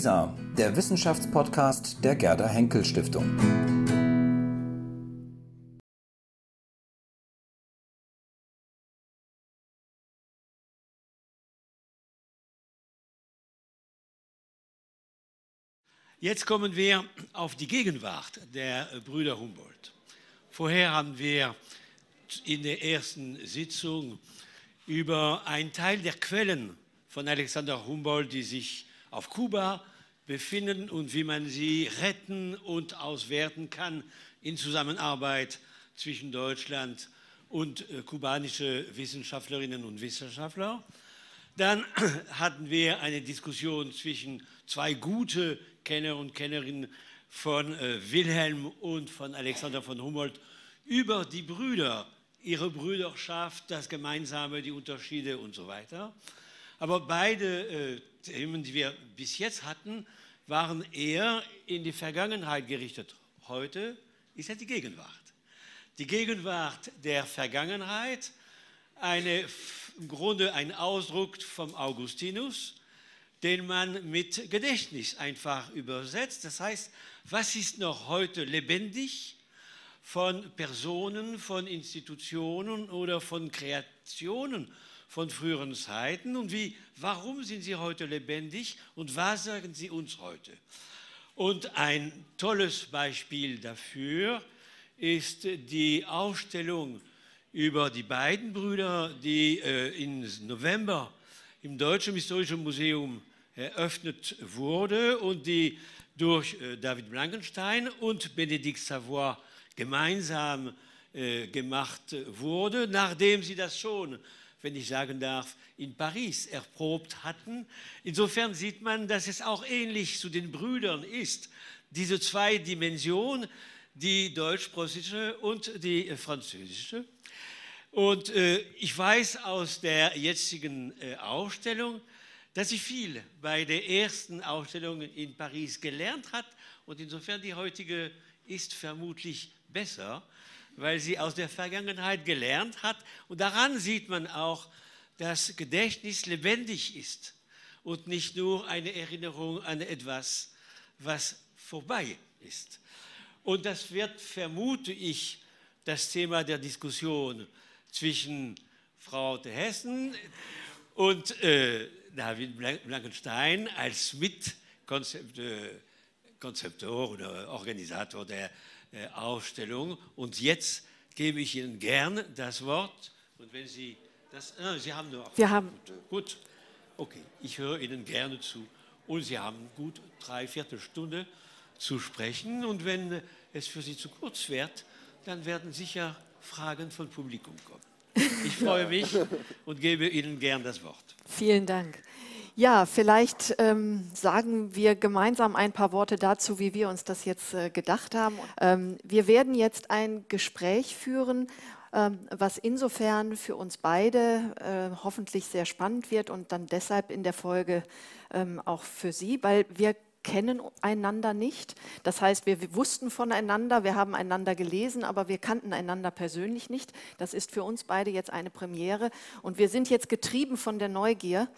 WISA, der Wissenschaftspodcast der Gerda Henkel Stiftung. Jetzt kommen wir auf die Gegenwart der Brüder Humboldt. Vorher haben wir in der ersten Sitzung über einen Teil der Quellen von Alexander Humboldt, die sich auf Kuba befinden und wie man sie retten und auswerten kann in Zusammenarbeit zwischen Deutschland und äh, kubanische Wissenschaftlerinnen und Wissenschaftler. Dann hatten wir eine Diskussion zwischen zwei gute Kenner und Kennerinnen von äh, Wilhelm und von Alexander von Humboldt über die Brüder, ihre Brüderschaft, das Gemeinsame, die Unterschiede und so weiter. Aber beide äh, Themen, die wir bis jetzt hatten, waren eher in die Vergangenheit gerichtet. Heute ist ja die Gegenwart. Die Gegenwart der Vergangenheit, eine, im Grunde ein Ausdruck vom Augustinus, den man mit Gedächtnis einfach übersetzt. Das heißt, was ist noch heute lebendig von Personen, von Institutionen oder von Kreationen von früheren Zeiten und wie, warum sind sie heute lebendig und was sagen sie uns heute? Und ein tolles Beispiel dafür ist die Ausstellung über die beiden Brüder, die äh, im November im Deutschen Historischen Museum eröffnet wurde und die durch äh, David Blankenstein und Benedikt Savoy gemeinsam äh, gemacht wurde, nachdem sie das schon, wenn ich sagen darf, in Paris erprobt hatten. Insofern sieht man, dass es auch ähnlich zu den Brüdern ist. Diese zwei Dimensionen, die deutsch-preußische und die französische. Und äh, ich weiß aus der jetzigen äh, Ausstellung, dass sie viel bei der ersten Ausstellung in Paris gelernt hat und insofern die heutige ist vermutlich besser, weil sie aus der Vergangenheit gelernt hat und daran sieht man auch, dass Gedächtnis lebendig ist und nicht nur eine Erinnerung an etwas, was vorbei ist. Und das wird, vermute ich, das Thema der Diskussion zwischen Frau de Hessen und äh, David Blankenstein als Mitkonzeptor oder Organisator der äh, Ausstellung. Und jetzt gebe ich Ihnen gern das Wort. Und wenn Sie das, ah, Sie haben nur. Wir haben. Gut, okay, ich höre Ihnen gerne zu. Und Sie haben gut drei Viertelstunde zu sprechen. Und wenn es für Sie zu kurz wird, dann werden sicher Fragen vom Publikum kommen. Ich freue mich und gebe Ihnen gern das Wort. Vielen Dank. Ja, vielleicht ähm, sagen wir gemeinsam ein paar Worte dazu, wie wir uns das jetzt äh, gedacht haben. Ähm, wir werden jetzt ein Gespräch führen, ähm, was insofern für uns beide äh, hoffentlich sehr spannend wird und dann deshalb in der Folge ähm, auch für Sie, weil wir kennen einander nicht. Das heißt, wir wussten voneinander, wir haben einander gelesen, aber wir kannten einander persönlich nicht. Das ist für uns beide jetzt eine Premiere. Und wir sind jetzt getrieben von der Neugier,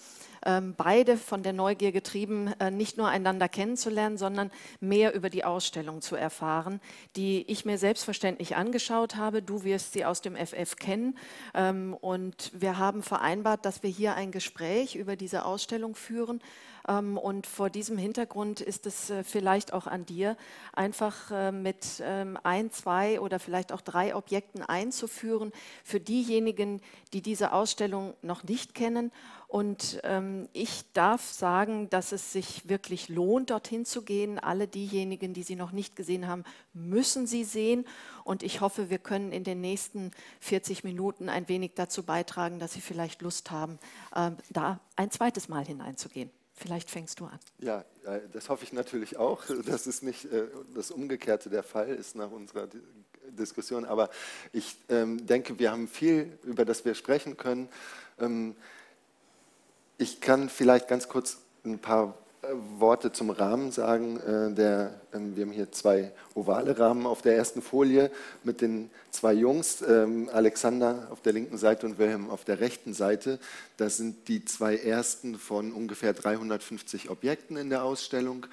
ähm, beide von der Neugier getrieben, äh, nicht nur einander kennenzulernen, sondern mehr über die Ausstellung zu erfahren, die ich mir selbstverständlich angeschaut habe. Du wirst sie aus dem FF kennen. Ähm, und wir haben vereinbart, dass wir hier ein Gespräch über diese Ausstellung führen. Ähm, und vor diesem Hintergrund ist es äh, vielleicht auch an dir, einfach äh, mit ähm, ein, zwei oder vielleicht auch drei Objekten einzuführen für diejenigen, die diese Ausstellung noch nicht kennen. Und ähm, ich darf sagen, dass es sich wirklich lohnt, dorthin zu gehen. Alle diejenigen, die sie noch nicht gesehen haben, müssen sie sehen. Und ich hoffe, wir können in den nächsten 40 Minuten ein wenig dazu beitragen, dass Sie vielleicht Lust haben, da ein zweites Mal hineinzugehen. Vielleicht fängst du an. Ja, das hoffe ich natürlich auch, dass es nicht äh, das Umgekehrte der Fall ist nach unserer Diskussion. Aber ich ähm, denke, wir haben viel, über das wir sprechen können. Ähm, ich kann vielleicht ganz kurz ein paar Worte zum Rahmen sagen. Äh, der, ähm, wir haben hier zwei ovale Rahmen auf der ersten Folie mit den zwei Jungs, ähm, Alexander auf der linken Seite und Wilhelm auf der rechten Seite. Das sind die zwei ersten von ungefähr 350 Objekten in der Ausstellung.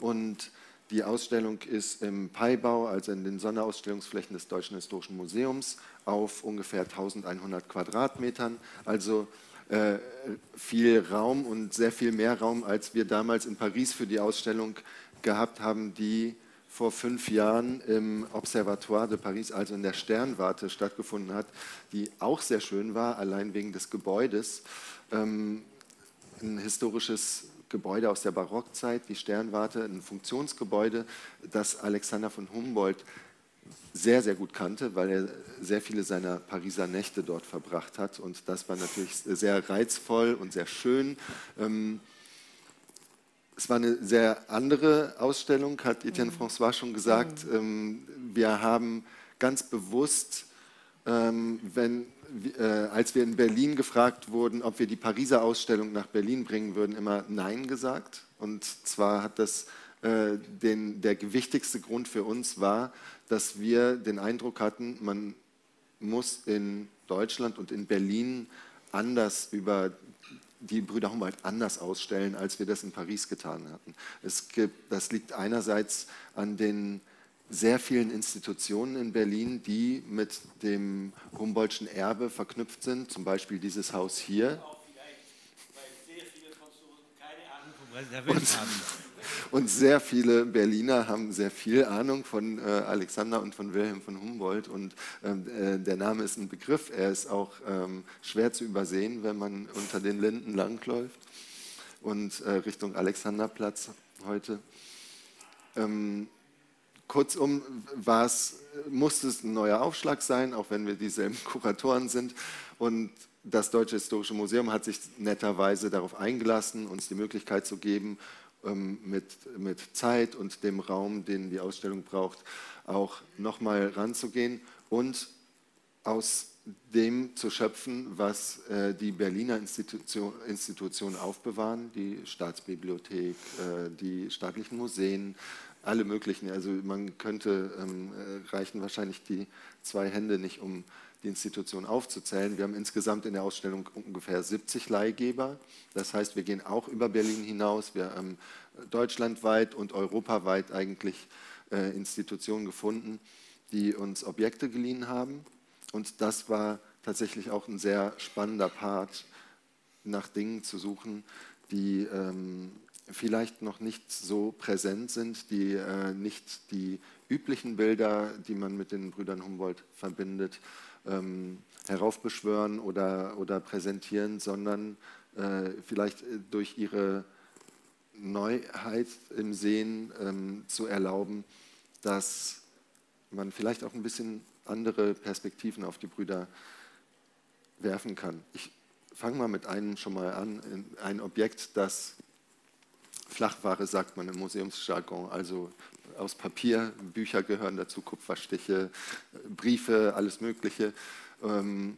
Und die Ausstellung ist im Paibau, also in den Sonderausstellungsflächen des Deutschen Historischen Museums, auf ungefähr 1100 Quadratmetern. Also äh, viel Raum und sehr viel mehr Raum, als wir damals in Paris für die Ausstellung gehabt haben, die vor fünf Jahren im Observatoire de Paris, also in der Sternwarte, stattgefunden hat, die auch sehr schön war, allein wegen des Gebäudes. Ähm, ein historisches Gebäude aus der Barockzeit, die Sternwarte, ein Funktionsgebäude, das Alexander von Humboldt sehr, sehr gut kannte, weil er sehr viele seiner Pariser Nächte dort verbracht hat. Und das war natürlich sehr reizvoll und sehr schön. Ähm, es war eine sehr andere Ausstellung, hat Etienne mhm. François schon gesagt. Mhm. Ähm, wir haben ganz bewusst, ähm, wenn, äh, als wir in Berlin gefragt wurden, ob wir die Pariser Ausstellung nach Berlin bringen würden, immer Nein gesagt. Und zwar hat das äh, den, der gewichtigste Grund für uns war, dass wir den Eindruck hatten, man muss in Deutschland und in Berlin anders über die Brüder Humboldt anders ausstellen, als wir das in Paris getan hatten. Es gibt, das liegt einerseits an den sehr vielen Institutionen in Berlin, die mit dem Humboldtschen Erbe verknüpft sind, zum Beispiel dieses Haus hier. Auch weil sehr viele Franzosen keine Ahnung vom Welt haben. Und sehr viele Berliner haben sehr viel Ahnung von äh, Alexander und von Wilhelm von Humboldt. Und ähm, äh, der Name ist ein Begriff. Er ist auch ähm, schwer zu übersehen, wenn man unter den Linden langläuft und äh, Richtung Alexanderplatz heute. Ähm, kurzum musste es ein neuer Aufschlag sein, auch wenn wir dieselben Kuratoren sind. Und das Deutsche Historische Museum hat sich netterweise darauf eingelassen, uns die Möglichkeit zu geben, mit, mit Zeit und dem Raum, den die Ausstellung braucht, auch nochmal ranzugehen und aus dem zu schöpfen, was äh, die Berliner Institution, Institutionen aufbewahren, die Staatsbibliothek, äh, die staatlichen Museen, alle möglichen. Also man könnte, ähm, äh, reichen wahrscheinlich die zwei Hände nicht, um die Institution aufzuzählen. Wir haben insgesamt in der Ausstellung ungefähr 70 Leihgeber. Das heißt, wir gehen auch über Berlin hinaus. Wir haben deutschlandweit und europaweit eigentlich äh, Institutionen gefunden, die uns Objekte geliehen haben. Und das war tatsächlich auch ein sehr spannender Part, nach Dingen zu suchen, die ähm, vielleicht noch nicht so präsent sind, die äh, nicht die üblichen Bilder, die man mit den Brüdern Humboldt verbindet, ähm, heraufbeschwören oder, oder präsentieren, sondern äh, vielleicht äh, durch ihre Neuheit im Sehen ähm, zu erlauben, dass man vielleicht auch ein bisschen andere Perspektiven auf die Brüder werfen kann. Ich fange mal mit einem schon mal an, ein Objekt, das Flachware sagt man im Museumsjargon, also aus Papier, Bücher gehören dazu, Kupferstiche, Briefe, alles Mögliche. Ähm,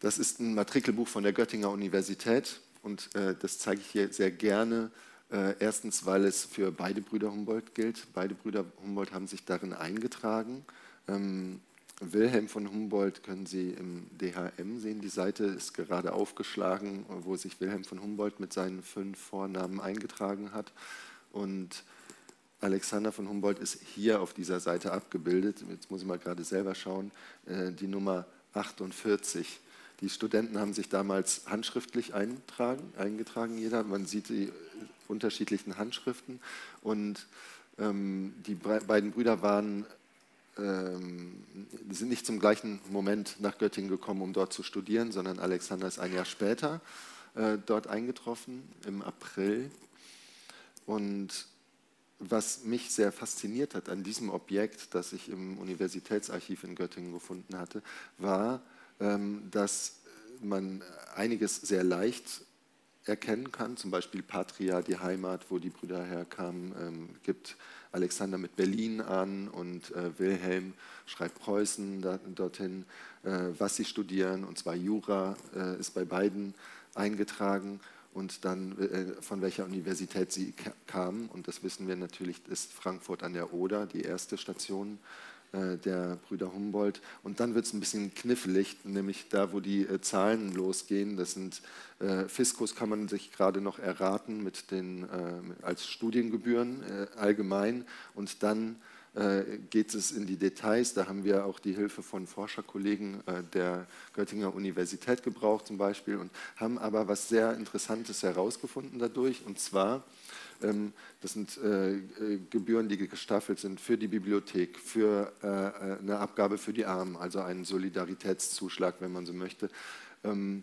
das ist ein Matrikelbuch von der Göttinger Universität und äh, das zeige ich hier sehr gerne. Äh, erstens, weil es für beide Brüder Humboldt gilt. Beide Brüder Humboldt haben sich darin eingetragen. Ähm, Wilhelm von Humboldt können Sie im DHM sehen. Die Seite ist gerade aufgeschlagen, wo sich Wilhelm von Humboldt mit seinen fünf Vornamen eingetragen hat. Und Alexander von Humboldt ist hier auf dieser Seite abgebildet. Jetzt muss ich mal gerade selber schauen. Äh, die Nummer 48. Die Studenten haben sich damals handschriftlich eintragen, eingetragen, jeder. Man sieht die unterschiedlichen Handschriften. Und ähm, die beiden Brüder waren, ähm, sind nicht zum gleichen Moment nach Göttingen gekommen, um dort zu studieren, sondern Alexander ist ein Jahr später äh, dort eingetroffen, im April. Und was mich sehr fasziniert hat an diesem Objekt, das ich im Universitätsarchiv in Göttingen gefunden hatte, war, ähm, dass man einiges sehr leicht erkennen kann, zum Beispiel Patria, die Heimat, wo die Brüder herkamen, ähm, gibt Alexander mit Berlin an und äh, Wilhelm schreibt Preußen dorthin, äh, was sie studieren, und zwar Jura äh, ist bei beiden eingetragen. Und dann äh, von welcher Universität sie kamen. Und das wissen wir natürlich, ist Frankfurt an der Oder die erste Station äh, der Brüder Humboldt. Und dann wird es ein bisschen knifflig, nämlich da, wo die äh, Zahlen losgehen. Das sind Fiskus, kann man sich gerade noch erraten mit den, als Studiengebühren allgemein. Und dann geht es in die Details. Da haben wir auch die Hilfe von Forscherkollegen der Göttinger Universität gebraucht zum Beispiel und haben aber was sehr Interessantes herausgefunden dadurch. Und zwar ähm, das sind äh, äh, Gebühren, die gestaffelt sind für die Bibliothek, für äh, eine Abgabe für die Armen, also einen Solidaritätszuschlag, wenn man so möchte. Ähm,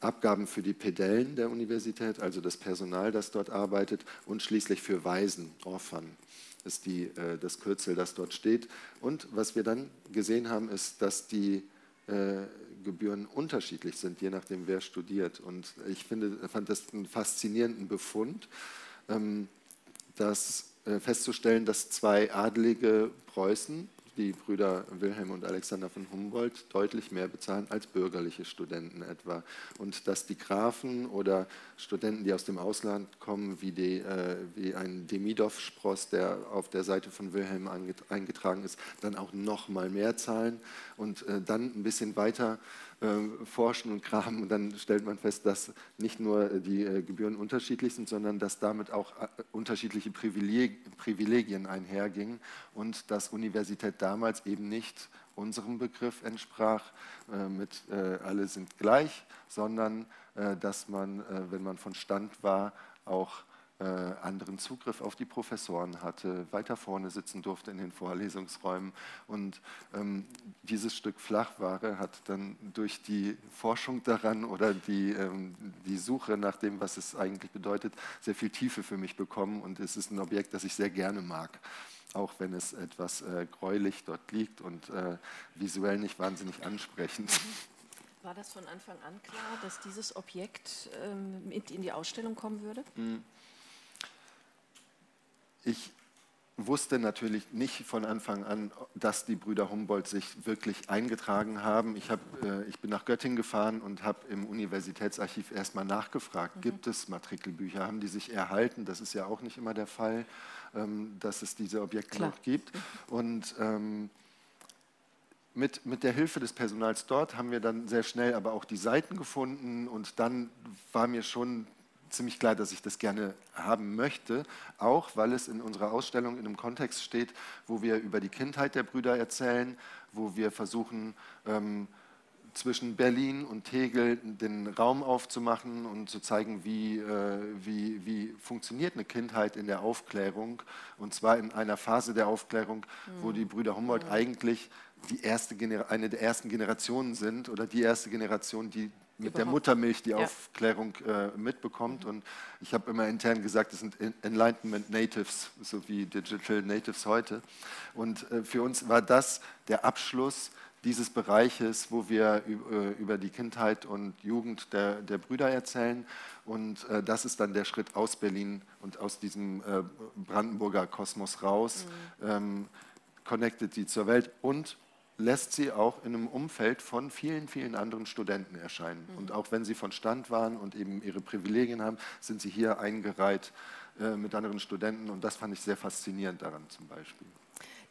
Abgaben für die Pedellen der Universität, also das Personal, das dort arbeitet, und schließlich für Waisen, Orphan ist die, das Kürzel, das dort steht. Und was wir dann gesehen haben, ist, dass die Gebühren unterschiedlich sind, je nachdem, wer studiert. Und ich finde, fand das einen faszinierenden Befund. Ähm, das äh, festzustellen, dass zwei adlige Preußen die Brüder Wilhelm und Alexander von Humboldt deutlich mehr bezahlen als bürgerliche Studenten etwa. Und dass die Grafen oder Studenten, die aus dem Ausland kommen, wie, die, äh, wie ein Demidov-Spross, der auf der Seite von Wilhelm eingetragen ist, dann auch noch mal mehr zahlen und äh, dann ein bisschen weiter forschen und graben. Und dann stellt man fest, dass nicht nur die äh, Gebühren unterschiedlich sind, sondern dass damit auch äh, unterschiedliche Privilegien einhergingen und dass Universität damals eben nicht unserem Begriff entsprach, mit alle sind gleich, sondern dass man, wenn man von Stand war, auch äh, anderen Zugriff auf die Professoren hatte, weiter vorne sitzen durfte in den Vorlesungsräumen. Und ähm, dieses Stück Flachware hat dann durch die Forschung daran oder die, ähm, die Suche nach dem, was es eigentlich bedeutet, sehr viel Tiefe für mich bekommen. Und es ist ein Objekt, das ich sehr gerne mag auch wenn es etwas äh, gräulich dort liegt und äh, visuell nicht wahnsinnig ansprechend. War das von Anfang an klar, dass dieses Objekt ähm, in die Ausstellung kommen würde? Mm. Ich wusste natürlich nicht von Anfang an, dass die Brüder Humboldt sich wirklich eingetragen haben. Ich, hab, äh, ich bin nach Göttingen gefahren und habe im Universitätsarchiv erstmal nachgefragt, mhm. gibt es Matrikelbücher, haben die sich erhalten? Das ist ja auch nicht immer der Fall, ähm, dass es diese Objekte Klar. noch gibt. Und ähm, mit, mit der Hilfe des Personals dort haben wir dann sehr schnell aber auch die Seiten gefunden und dann war mir schon ziemlich klar, dass ich das gerne haben möchte, auch weil es in unserer Ausstellung in einem Kontext steht, wo wir über die Kindheit der Brüder erzählen, wo wir versuchen, ähm, zwischen Berlin und Tegel den Raum aufzumachen und zu zeigen, wie, äh, wie, wie funktioniert eine Kindheit in der Aufklärung. Und zwar in einer Phase der Aufklärung, mhm. wo die Brüder Humboldt mhm. eigentlich die erste eine der ersten Generationen sind oder die erste Generation, die mit Überhaupt. der Muttermilch die ja. Aufklärung äh, mitbekommt. Mhm. Und ich habe immer intern gesagt, es sind Enlightenment Natives, so wie Digital Natives heute. Und äh, für uns war das der Abschluss dieses Bereiches, wo wir äh, über die Kindheit und Jugend der, der Brüder erzählen. Und äh, das ist dann der Schritt aus Berlin und aus diesem äh, Brandenburger Kosmos raus, mhm. ähm, connected die zur Welt und lässt sie auch in einem Umfeld von vielen, vielen anderen Studenten erscheinen. Mhm. Und auch wenn sie von Stand waren und eben ihre Privilegien haben, sind sie hier eingereiht äh, mit anderen Studenten. Und das fand ich sehr faszinierend daran zum Beispiel.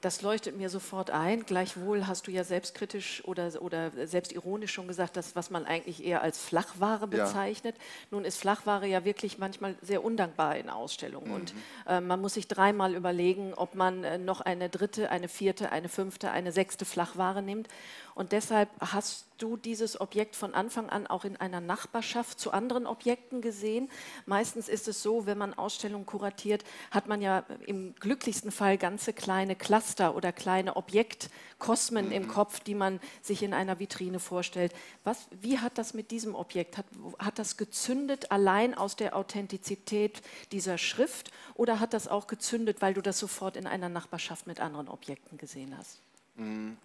Das leuchtet mir sofort ein. Gleichwohl hast du ja selbstkritisch oder, oder selbstironisch schon gesagt, dass was man eigentlich eher als Flachware bezeichnet. Ja. Nun ist Flachware ja wirklich manchmal sehr undankbar in Ausstellungen. Mhm. Und äh, man muss sich dreimal überlegen, ob man äh, noch eine dritte, eine vierte, eine fünfte, eine sechste Flachware nimmt. Und deshalb hast du dieses Objekt von Anfang an auch in einer Nachbarschaft zu anderen Objekten gesehen. Meistens ist es so, wenn man Ausstellungen kuratiert, hat man ja im glücklichsten Fall ganze kleine Cluster oder kleine Objektkosmen mhm. im Kopf, die man sich in einer Vitrine vorstellt. Was, wie hat das mit diesem Objekt? Hat, hat das gezündet allein aus der Authentizität dieser Schrift oder hat das auch gezündet, weil du das sofort in einer Nachbarschaft mit anderen Objekten gesehen hast? Mhm.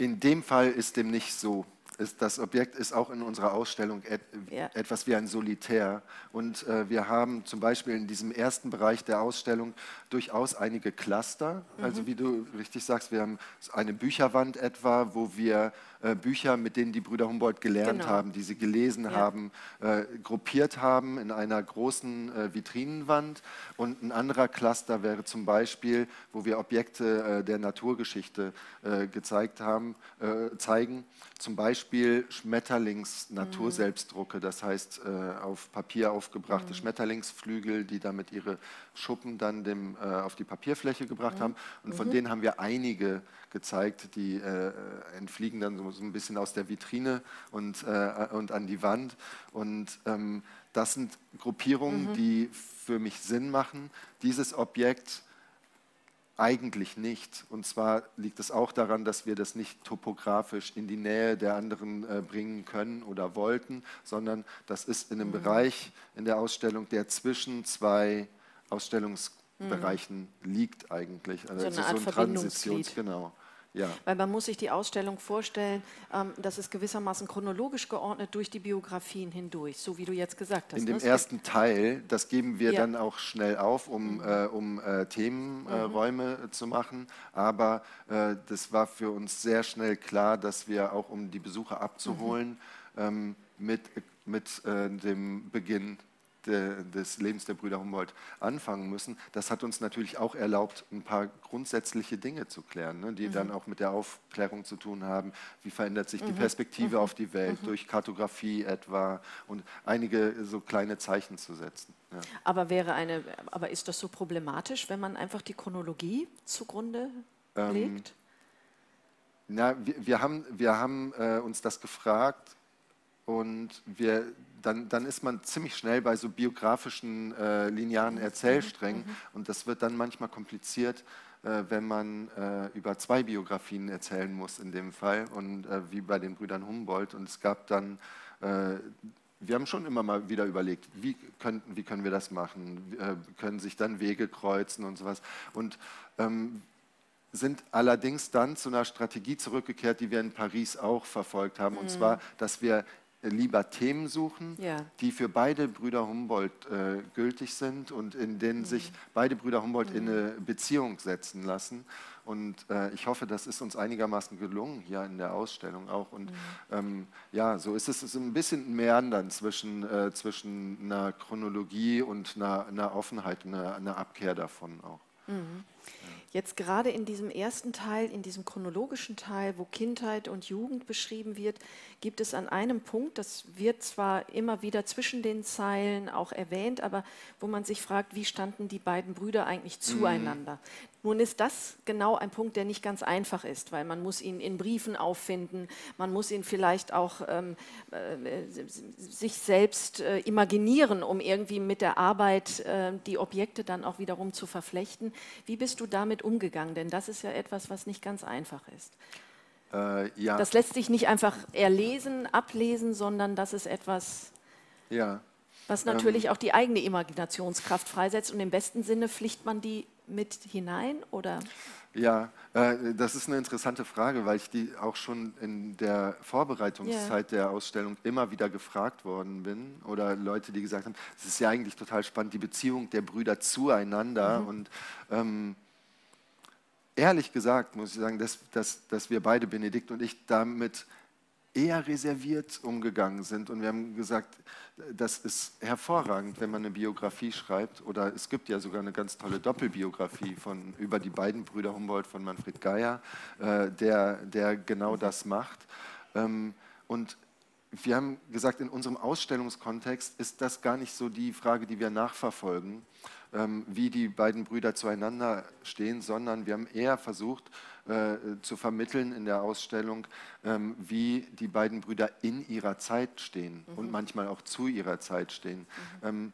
In dem Fall ist dem nicht so. Das Objekt ist auch in unserer Ausstellung et ja. etwas wie ein Solitär. Und äh, wir haben zum Beispiel in diesem ersten Bereich der Ausstellung durchaus einige Cluster. Mhm. Also wie du richtig sagst, wir haben eine Bücherwand etwa, wo wir äh, Bücher, mit denen die Brüder Humboldt gelernt Genau. haben, die sie gelesen Ja. haben, äh, gruppiert haben in einer großen äh, Vitrinenwand. Und ein anderer Cluster wäre zum Beispiel, wo wir Objekte äh, der Naturgeschichte äh, gezeigt haben, zeigen. Zum Beispiel Schmetterlings-Naturselbstdrucke, das heißt äh, auf Papier aufgebrachte Schmetterlingsflügel, die damit ihre Schuppen dann dem, äh, auf die Papierfläche gebracht haben. Und von denen haben wir einige gezeigt, die äh, entfliegen dann so, so ein bisschen aus der Vitrine und, äh, und an die Wand. Und ähm, das sind Gruppierungen, die für mich Sinn machen. Dieses Objekt eigentlich nicht. Und zwar liegt es auch daran, dass wir das nicht topografisch in die Nähe der anderen äh, bringen können oder wollten, sondern das ist in einem Bereich in der Ausstellung, der zwischen zwei Ausstellungsbereichen liegt eigentlich. Also eine Art Verbindungsglied. genau. Ja. Weil man muss sich die Ausstellung vorstellen, ähm, das ist gewissermaßen chronologisch geordnet durch die Biografien hindurch, so wie du jetzt gesagt hast. In ne? dem gibt- ersten Teil, das geben wir Ja. dann auch schnell auf, um, äh, um äh, Themenräume äh, zu machen. Aber äh, das war für uns sehr schnell klar, dass wir auch, um die Besucher abzuholen, ähm, mit, mit äh, dem Beginn des Lebens der Brüder Humboldt anfangen müssen. Das hat uns natürlich auch erlaubt, ein paar grundsätzliche Dinge zu klären, ne, die dann auch mit der Aufklärung zu tun haben. Wie verändert sich die Perspektive auf die Welt durch Kartografie etwa und einige so kleine Zeichen zu setzen. Ja. Aber wäre eine, aber ist das so problematisch, wenn man einfach die Chronologie zugrunde Ähm, legt? Na, wir, wir haben, wir haben äh, uns das gefragt und wir, dann, dann ist man ziemlich schnell bei so biografischen äh, linearen Erzählsträngen und das wird dann manchmal kompliziert, äh, wenn man äh, über zwei Biografien erzählen muss in dem Fall und äh, wie bei den Brüdern Humboldt und es gab dann äh, wir haben schon immer mal wieder überlegt, wie, könnten, wie können wir das machen? Äh, können sich dann Wege kreuzen und sowas. Und ähm, sind allerdings dann zu einer Strategie zurückgekehrt, die wir in Paris auch verfolgt haben. Und zwar, dass wir lieber Themen suchen, Ja. die für beide Brüder Humboldt äh, gültig sind und in denen sich beide Brüder Humboldt in eine Beziehung setzen lassen. Und äh, ich hoffe, das ist uns einigermaßen gelungen hier in der Ausstellung auch. Und ähm, ja, so ist es, ist ein bisschen ein Meandern zwischen, äh, zwischen einer Chronologie und einer, einer Offenheit, einer, einer Abkehr davon auch. Jetzt gerade in diesem ersten Teil, in diesem chronologischen Teil, wo Kindheit und Jugend beschrieben wird, gibt es an einem Punkt, das wird zwar immer wieder zwischen den Zeilen auch erwähnt, aber wo man sich fragt, wie standen die beiden Brüder eigentlich zueinander? Nun ist das genau ein Punkt, der nicht ganz einfach ist, weil man muss ihn in Briefen auffinden, man muss ihn vielleicht auch ähm, äh, sich selbst äh, imaginieren, um irgendwie mit der Arbeit äh, die Objekte dann auch wiederum zu verflechten. Wie bist du damit umgegangen? Denn das ist ja etwas, was nicht ganz einfach ist. Äh, ja, Das lässt sich nicht einfach erlesen, ablesen, sondern das ist etwas, ja. was natürlich auch die eigene Imaginationskraft freisetzt. Und im besten Sinne pflicht man die mit hinein oder? Ja, äh, das ist eine interessante Frage, weil ich die auch schon in der Vorbereitungszeit der Ausstellung immer wieder gefragt worden bin oder Leute, die gesagt haben, es ist ja eigentlich total spannend, die Beziehung der Brüder zueinander und ähm, ehrlich gesagt muss ich sagen, dass, dass, dass wir beide, Benedikt und ich, damit eher reserviert umgegangen sind. Und wir haben gesagt, das ist hervorragend, wenn man eine Biografie schreibt. Oder es gibt ja sogar eine ganz tolle Doppelbiografie von, über die beiden Brüder Humboldt von Manfred Geier, äh, der, der genau das macht. Ähm, und wir haben gesagt, in unserem Ausstellungskontext ist das gar nicht so die Frage, die wir nachverfolgen, wie die beiden Brüder zueinander stehen, sondern wir haben eher versucht äh, zu vermitteln in der Ausstellung, ähm, wie die beiden Brüder in ihrer Zeit stehen und manchmal auch zu ihrer Zeit stehen. Ähm,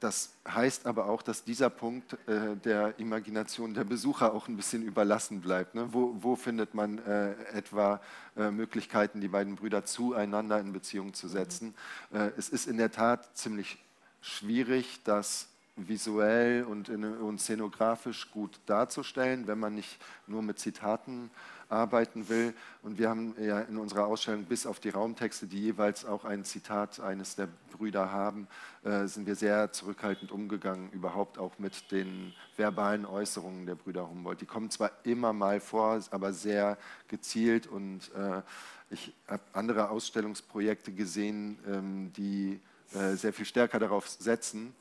das heißt aber auch, dass dieser Punkt äh, der Imagination der Besucher auch ein bisschen überlassen bleibt. Ne? Wo, wo findet man äh, etwa äh, Möglichkeiten, die beiden Brüder zueinander in Beziehung zu setzen? Äh, es ist in der Tat ziemlich schwierig, das visuell und, in, und szenografisch gut darzustellen, wenn man nicht nur mit Zitaten arbeiten will. Und wir haben ja in unserer Ausstellung bis auf die Raumtexte, die jeweils auch ein Zitat eines der Brüder haben, äh, sind wir sehr zurückhaltend umgegangen, überhaupt auch mit den verbalen Äußerungen der Brüder Humboldt. Die kommen zwar immer mal vor, aber sehr gezielt und äh, ich habe andere Ausstellungsprojekte gesehen, ähm, die äh, sehr viel stärker darauf setzen.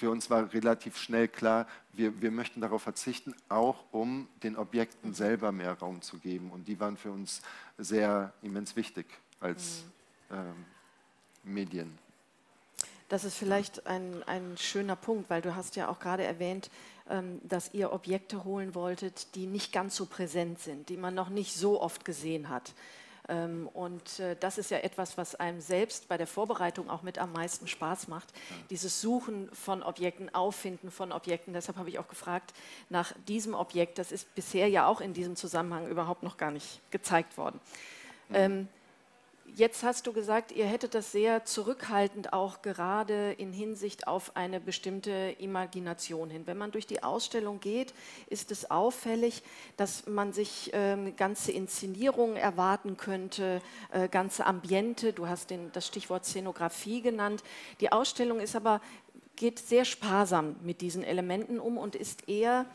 Für uns war relativ schnell klar, wir, wir möchten darauf verzichten, auch um den Objekten selber mehr Raum zu geben. Und die waren für uns sehr immens wichtig als mhm. ähm, Medien. Das ist vielleicht ein, ein schöner Punkt, weil du hast ja auch gerade erwähnt, ähm, dass ihr Objekte holen wolltet, die nicht ganz so präsent sind, die man noch nicht so oft gesehen hat. Ähm, und äh, das ist ja etwas, was einem selbst bei der Vorbereitung auch mit am meisten Spaß macht. Dieses Suchen von Objekten, Auffinden von Objekten. Deshalb habe ich auch gefragt nach diesem Objekt. Das ist bisher ja auch in diesem Zusammenhang überhaupt noch gar nicht gezeigt worden. Mhm. Ähm, Jetzt hast du gesagt, ihr hättet das sehr zurückhaltend auch gerade in Hinsicht auf eine bestimmte Imagination hin. Wenn man durch die Ausstellung geht, ist es auffällig, dass man sich äh, ganze Inszenierungen erwarten könnte, äh, ganze Ambiente. Du hast den, das Stichwort Szenografie genannt. Die Ausstellung ist aber geht sehr sparsam mit diesen Elementen um und ist eher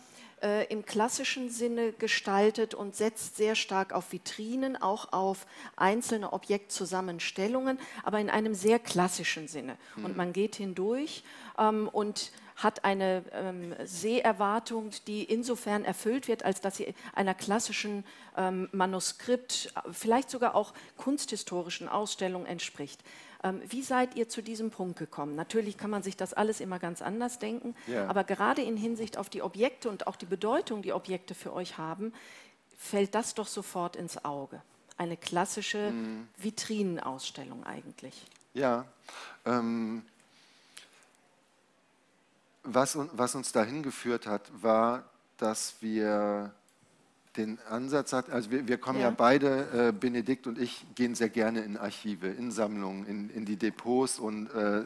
äh, im klassischen Sinne gestaltet und setzt sehr stark auf Vitrinen, auch auf einzelne Objektzusammenstellungen, aber in einem sehr klassischen Sinne. Mhm. Und man geht hindurch ähm, und hat eine ähm, Seherwartung, die insofern erfüllt wird, als dass sie einer klassischen ähm, Manuskript, vielleicht sogar auch kunsthistorischen Ausstellung entspricht. Ähm, wie seid ihr zu diesem Punkt gekommen? Natürlich kann man sich das alles immer ganz anders denken, ja. aber gerade in Hinsicht auf die Objekte und auch die Bedeutung, die Objekte für euch haben, fällt das doch sofort ins Auge. Eine klassische mhm. Vitrinenausstellung eigentlich. Ja. Ähm, was, was uns dahin geführt hat, war, dass wir den Ansatz hat, also wir, wir kommen ja, ja. beide, äh, Benedikt und ich, gehen sehr gerne in Archive, in Sammlungen, in, in die Depots und äh,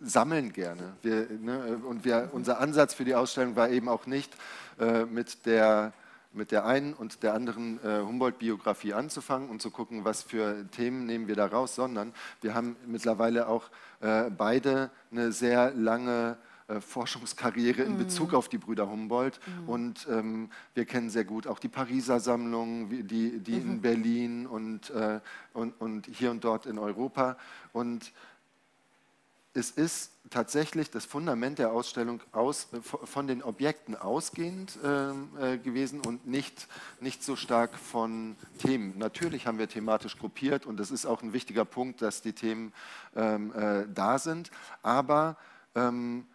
sammeln gerne. Wir, ne, und wir, unser Ansatz für die Ausstellung war eben auch nicht äh, mit der mit der einen und der anderen äh, Humboldt-Biografie anzufangen und zu gucken, was für Themen nehmen wir da raus, sondern wir haben mittlerweile auch äh, beide eine sehr lange äh, Forschungskarriere in Bezug mhm. auf die Brüder Humboldt. Mhm. Und ähm, wir kennen sehr gut auch die Pariser Sammlung, die, die mhm. in Berlin und, äh, und, und hier und dort in Europa. Und es ist tatsächlich das Fundament der Ausstellung aus, äh, von den Objekten ausgehend ähm, äh, gewesen und nicht, nicht so stark von Themen. Natürlich haben wir thematisch gruppiert und das ist auch ein wichtiger Punkt, dass die Themen ähm, äh, da sind, aber ähm,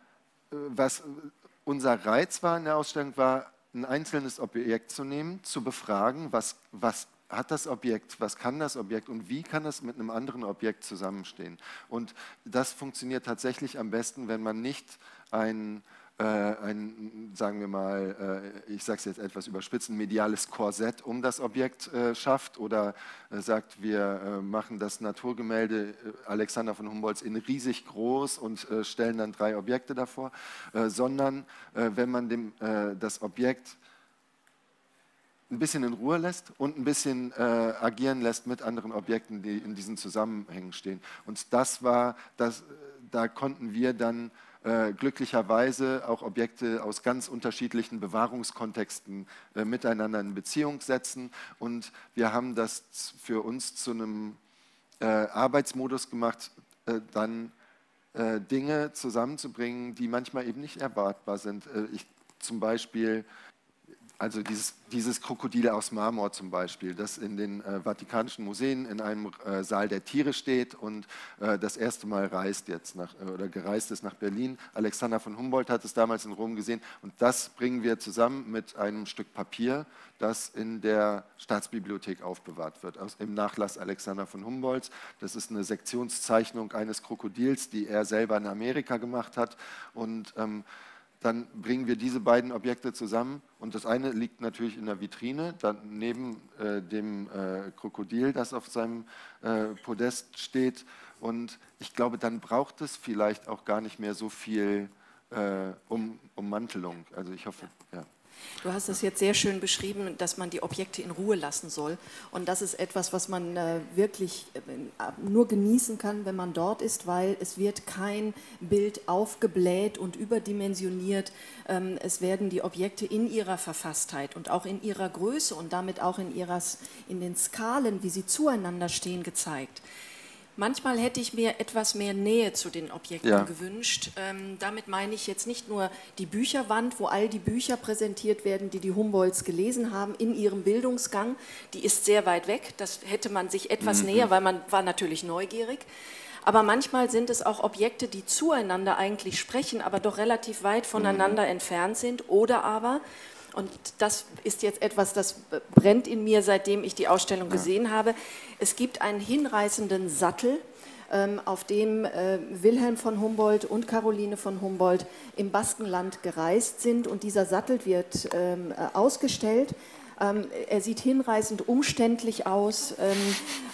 was unser Reiz war in der Ausstellung, war, ein einzelnes Objekt zu nehmen, zu befragen, was, was hat das Objekt, was kann das Objekt und wie kann es mit einem anderen Objekt zusammenstehen. Und das funktioniert tatsächlich am besten, wenn man nicht ein äh, ein, sagen wir mal, äh, ich sage es jetzt etwas überspitzt, ein mediales Korsett um das Objekt äh, schafft oder sagt, wir machen das Naturgemälde Alexander von Humboldts in riesig groß und stellen dann drei Objekte davor, sondern wenn man dem, das Objekt ein bisschen in Ruhe lässt und ein bisschen äh, agieren lässt mit anderen Objekten, die in diesen Zusammenhängen stehen. Und das war, das, da konnten wir dann äh, glücklicherweise auch Objekte aus ganz unterschiedlichen Bewahrungskontexten äh, miteinander in Beziehung setzen. Und wir haben das für uns zu einem äh, Arbeitsmodus gemacht, äh, dann äh, Dinge zusammenzubringen, die manchmal eben nicht erwartbar sind. ich, zum Beispiel also dieses, dieses, Krokodil aus Marmor zum Beispiel, das in den äh, Vatikanischen Museen in einem äh, Saal der Tiere steht und äh, das erste Mal reist jetzt nach, äh, oder gereist ist nach Berlin. Alexander von Humboldt hat es damals in Rom gesehen und das bringen wir zusammen mit einem Stück Papier, das in der Staatsbibliothek aufbewahrt wird, aus, im Nachlass Alexander von Humboldts. Das ist eine Sektionszeichnung eines Krokodils, die er selber in Amerika gemacht hat und ähm, dann bringen wir diese beiden Objekte zusammen und das eine liegt natürlich in der Vitrine, dann neben äh, dem äh, Krokodil, das auf seinem äh, Podest steht und ich glaube, dann braucht es vielleicht auch gar nicht mehr so viel äh, um, Ummantelung. Also ich hoffe, ja. Du hast es jetzt sehr schön beschrieben, dass man die Objekte in Ruhe lassen soll. Und das ist etwas, was man äh, wirklich äh, nur genießen kann, wenn man dort ist, weil es wird kein Bild aufgebläht und überdimensioniert. Ähm, es werden die Objekte in ihrer Verfasstheit und auch in ihrer Größe und damit auch in, ihrer, in den Skalen, wie sie zueinander stehen, gezeigt. Manchmal hätte ich mir etwas mehr Nähe zu den Objekten ja. gewünscht. Ähm, damit meine ich jetzt nicht nur die Bücherwand, wo all die Bücher präsentiert werden, die die Humboldts gelesen haben in ihrem Bildungsgang. Die ist sehr weit weg. Das hätte man sich etwas mhm. näher, weil man war natürlich neugierig. Aber manchmal sind es auch Objekte, die zueinander eigentlich sprechen, aber doch relativ weit voneinander mhm. entfernt sind. Oder aber und das ist jetzt etwas, das brennt in mir, seitdem ich die Ausstellung gesehen habe. Es gibt einen hinreißenden Sattel, ähm, auf dem äh, Wilhelm von Humboldt und Caroline von Humboldt im Baskenland gereist sind. Und dieser Sattel wird ähm, äh, ausgestellt. Ähm, er sieht hinreißend umständlich aus,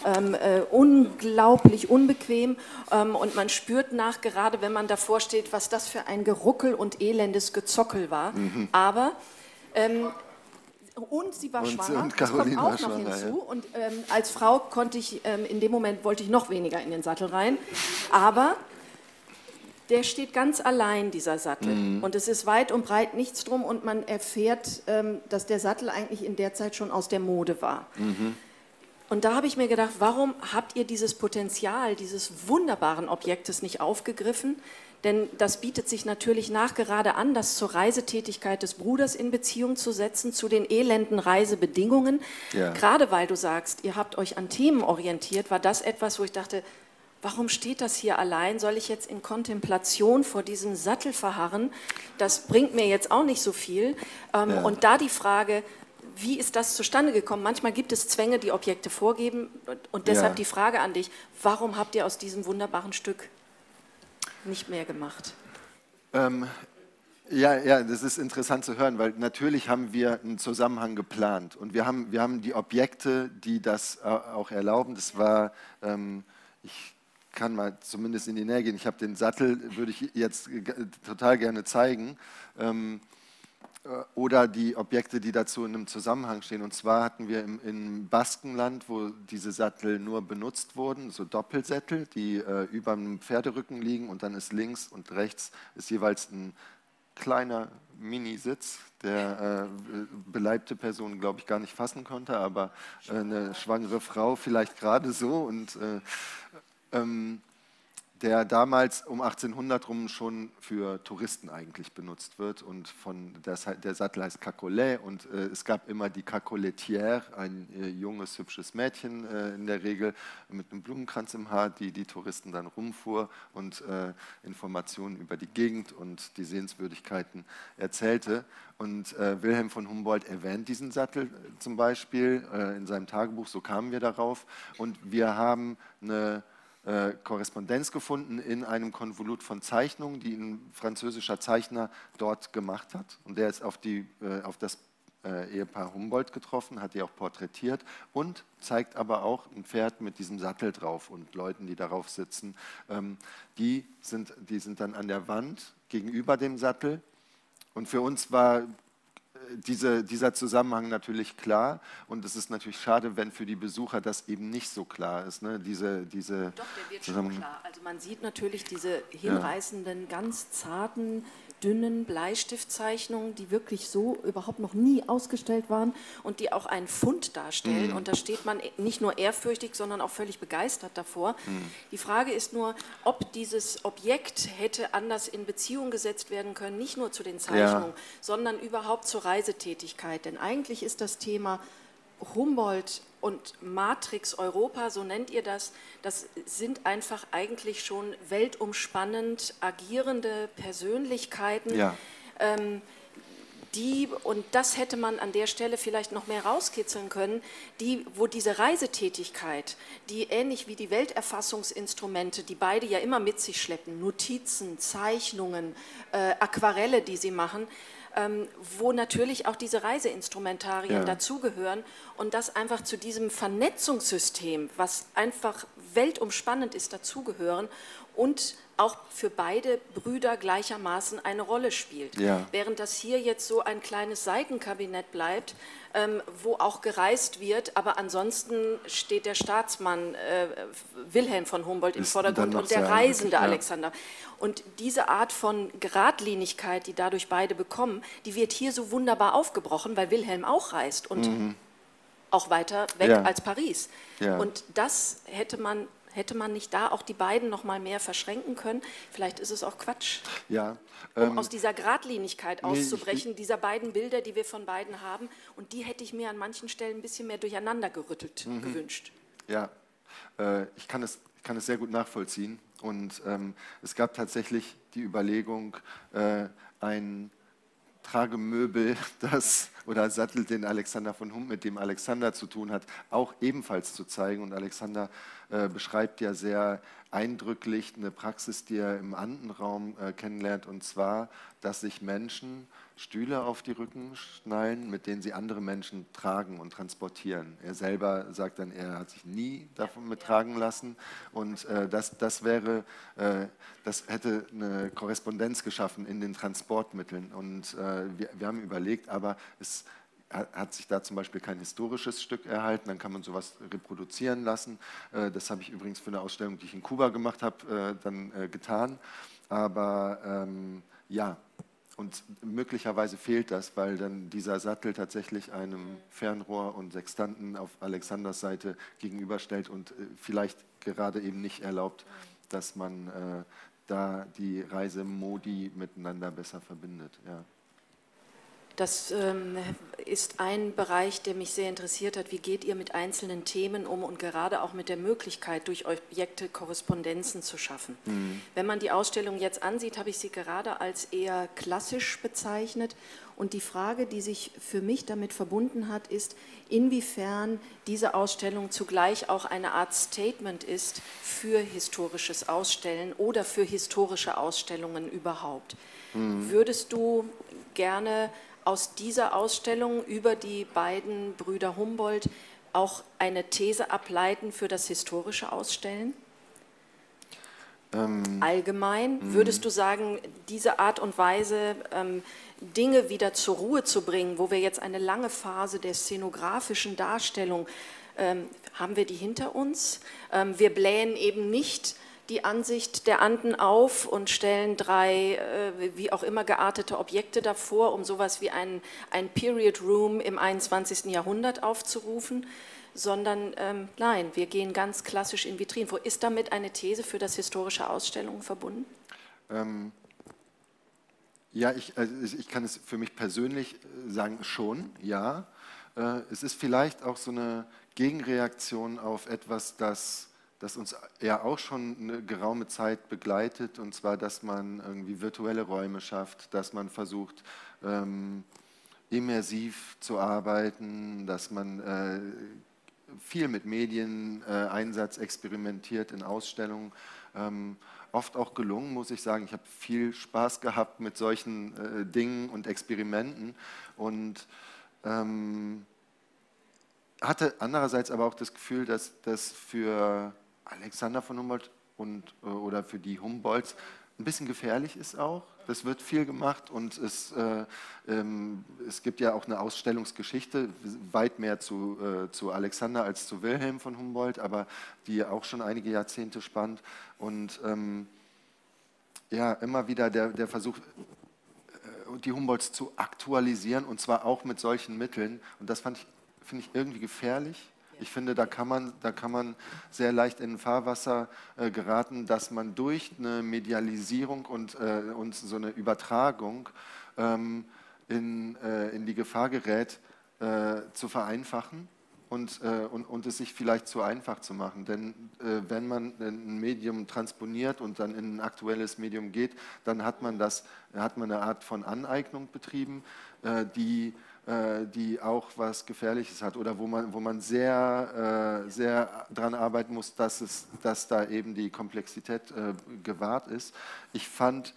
ähm, äh, unglaublich unbequem ähm, und man spürt nach, gerade wenn man davor steht, was das für ein Geruckel und elendes Gezockel war. Mhm. Aber ähm, und sie war und, schwanger, und das kommt auch noch hinzu. Ja. Und ähm, als Frau konnte ich, ähm, in dem Moment wollte ich noch weniger in den Sattel rein. Aber der steht ganz allein, dieser Sattel. Mhm. Und es ist weit und breit nichts drum und man erfährt, ähm, dass der Sattel eigentlich in der Zeit schon aus der Mode war. Mhm. Und da habe ich mir gedacht, warum habt ihr dieses Potenzial dieses wunderbaren Objektes nicht aufgegriffen? Denn das bietet sich natürlich nachgerade an, das zur Reisetätigkeit des Bruders in Beziehung zu setzen, zu den elenden Reisebedingungen. Ja. Gerade weil du sagst, ihr habt euch an Themen orientiert, war das etwas, wo ich dachte, warum steht das hier allein? Soll ich jetzt in Kontemplation vor diesem Sattel verharren? Das bringt mir jetzt auch nicht so viel. Ähm, ja. Und da die Frage, wie ist das zustande gekommen? Manchmal gibt es Zwänge, die Objekte vorgeben. Und deshalb ja. die Frage an dich, warum habt ihr aus diesem wunderbaren Stück nicht mehr gemacht. Ähm, ja, ja, das ist interessant zu hören, weil natürlich haben wir einen Zusammenhang geplant und wir haben, wir haben die Objekte, die das auch erlauben. Das war, ähm, ich kann mal zumindest in die Nähe gehen. Ich habe den Sattel, würde ich jetzt total gerne zeigen. Ähm, äh, oder die Objekte, die dazu in einem Zusammenhang stehen. Und zwar hatten wir im, im Baskenland, wo diese Sattel nur benutzt wurden, so Doppelsättel, die äh, über dem Pferderücken liegen und dann ist links und rechts ist jeweils ein kleiner Minisitz, der äh, beleibte Person, glaube ich, gar nicht fassen konnte, aber äh, eine schwangere Frau vielleicht gerade so. Und äh, ähm, der damals um 1800 rum schon für Touristen eigentlich benutzt wird und von der, der Sattel heißt Cacolet und äh, es gab immer die Cacoletière, ein äh, junges, hübsches Mädchen äh, in der Regel mit einem Blumenkranz im Haar, die die Touristen dann rumfuhr und äh, Informationen über die Gegend und die Sehenswürdigkeiten erzählte. Und äh, Wilhelm von Humboldt erwähnt diesen Sattel zum Beispiel äh, in seinem Tagebuch, so kamen wir darauf. Und wir haben eine äh, Korrespondenz gefunden in einem Konvolut von Zeichnungen, die ein französischer Zeichner dort gemacht hat. Und der ist auf, die, äh, auf das äh, Ehepaar Humboldt getroffen, hat die auch porträtiert und zeigt aber auch ein Pferd mit diesem Sattel drauf und Leuten, die darauf sitzen. Ähm, die, sind, die sind dann an der Wand gegenüber dem Sattel. Und für uns war diese, dieser Zusammenhang natürlich klar und es ist natürlich schade, wenn für die Besucher das eben nicht so klar ist. Ne? Diese, diese Doch, der wird schon klar. Also man sieht natürlich diese hinreißenden, ganz zarten, dünnen Bleistiftzeichnungen, die wirklich so überhaupt noch nie ausgestellt waren und die auch einen Fund darstellen. Mhm. Und da steht man nicht nur ehrfürchtig, sondern auch völlig begeistert davor. Mhm. Die Frage ist nur, ob dieses Objekt hätte anders in Beziehung gesetzt werden können, nicht nur zu den Zeichnungen, ja. sondern überhaupt zur Reisetätigkeit. Denn eigentlich ist das Thema Humboldt und Matrix Europa, so nennt ihr das, das sind einfach eigentlich schon weltumspannend agierende Persönlichkeiten, ja. ähm, die, und das hätte man an der Stelle vielleicht noch mehr rauskitzeln können, die, wo diese Reisetätigkeit, die ähnlich wie die Welterfassungsinstrumente, die beide ja immer mit sich schleppen, Notizen, Zeichnungen, äh, Aquarelle, die sie machen, ähm, wo natürlich auch diese Reiseinstrumentarien ja. dazugehören und das einfach zu diesem Vernetzungssystem, was einfach weltumspannend ist, dazugehören und auch für beide Brüder gleichermaßen eine Rolle spielt. Ja. Während das hier jetzt so ein kleines Seitenkabinett bleibt, wo auch gereist wird, aber ansonsten steht der Staatsmann äh, Wilhelm von Humboldt im Vordergrund und der reisende ja. Alexander. Und diese Art von Geradlinigkeit, die dadurch beide bekommen, die wird hier so wunderbar aufgebrochen, weil Wilhelm auch reist und auch weiter weg Mhm. Ja. als Paris. Ja. Und das hätte man, hätte man nicht da auch die beiden noch mal mehr verschränken können. Vielleicht ist es auch Quatsch, Ja, um ähm, aus dieser Geradlinigkeit nee, ich- auszubrechen, dieser beiden Bilder, die wir von beiden haben. Und die hätte ich mir an manchen Stellen ein bisschen mehr durcheinander gerüttelt Mhm. gewünscht. Ja, äh, ich, kann es, ich kann es sehr gut nachvollziehen. Und ähm, es gab tatsächlich die Überlegung, äh, ein Tragemöbel, das oder Sattel, den Alexander von Humboldt mit dem Alexander zu tun hat, auch ebenfalls zu zeigen. Und Alexander äh, beschreibt ja sehr eindrücklich eine Praxis, die er im Andenraum äh, kennenlernt, und zwar, dass sich Menschen Stühle auf die Rücken schnallen, mit denen sie andere Menschen tragen und transportieren. Er selber sagt dann, er hat sich nie davon mittragen lassen und äh, das, das wäre, äh, das hätte eine Korrespondenz geschaffen in den Transportmitteln und äh, wir, wir haben überlegt, aber es ha- hat sich da zum Beispiel kein historisches Stück erhalten, dann kann man sowas reproduzieren lassen. Äh, Das habe ich übrigens für eine Ausstellung, die ich in Kuba gemacht habe, äh, dann äh, getan. Aber ähm, ja, und möglicherweise fehlt das, weil dann dieser Sattel tatsächlich einem Fernrohr und Sextanten auf Alexanders Seite gegenüberstellt und äh, vielleicht gerade eben nicht erlaubt, dass man äh, da die Reisemodi miteinander besser verbindet. Ja. Das ähm, ist ein Bereich, der mich sehr interessiert hat. Wie geht ihr mit einzelnen Themen um und gerade auch mit der Möglichkeit, durch Objekte Korrespondenzen zu schaffen? Wenn man die Ausstellung jetzt ansieht, habe ich sie gerade als eher klassisch bezeichnet. Und die Frage, die sich für mich damit verbunden hat, ist, inwiefern diese Ausstellung zugleich auch eine Art Statement ist für historisches Ausstellen oder für historische Ausstellungen überhaupt. Würdest du gerne aus dieser Ausstellung über die beiden Brüder Humboldt auch eine These ableiten für das historische Ausstellen? Allgemein würdest du sagen, diese Art und Weise, ähm, Dinge wieder zur Ruhe zu bringen, wo wir jetzt eine lange Phase der szenografischen Darstellung ähm, haben wir die hinter uns? Ähm, wir blähen eben nicht die Ansicht der Anden auf und stellen drei, äh, wie auch immer geartete Objekte davor, um sowas wie ein, ein Period Room im 21. Jahrhundert aufzurufen, sondern ähm, nein, wir gehen ganz klassisch in Vitrinen. Wo ist damit eine These für das historische Ausstellungen verbunden? Ähm, ja, ich, also ich kann es für mich persönlich äh, sagen, schon, ja. Äh, Es ist vielleicht auch so eine Gegenreaktion auf etwas, das, das uns ja auch schon eine geraume Zeit begleitet, und zwar, dass man irgendwie virtuelle Räume schafft, dass man versucht, ähm, immersiv zu arbeiten, dass man äh, viel mit Medieneinsatz äh, experimentiert in Ausstellungen. Ähm, oft auch gelungen, muss ich sagen. Ich habe viel Spaß gehabt mit solchen äh, Dingen und Experimenten und ähm, hatte andererseits aber auch das Gefühl, dass das für Alexander von Humboldt und, äh, oder für die Humboldts ein bisschen gefährlich ist auch. Das wird viel gemacht und es, äh, ähm, es gibt ja auch eine Ausstellungsgeschichte, weit mehr zu, äh, zu Alexander als zu Wilhelm von Humboldt, aber die auch schon einige Jahrzehnte spannt. Und ähm, ja, immer wieder der, der Versuch, äh, die Humboldts zu aktualisieren und zwar auch mit solchen Mitteln. Und das ich, finde ich irgendwie gefährlich. Ich finde, da kann man, da kann man sehr leicht in Fahrwasser äh, geraten, dass man durch eine Medialisierung und, äh, und so eine Übertragung ähm, in, äh, in die Gefahr gerät, äh, zu vereinfachen und, äh, und, und es sich vielleicht zu einfach zu machen. Denn äh, wenn man ein Medium transponiert und dann in ein aktuelles Medium geht, dann hat man, das, hat man eine Art von Aneignung betrieben, die, die auch was Gefährliches hat oder wo man, wo man sehr, äh, sehr daran arbeiten muss, dass, es, dass da eben die Komplexität äh, gewahrt ist. Ich fand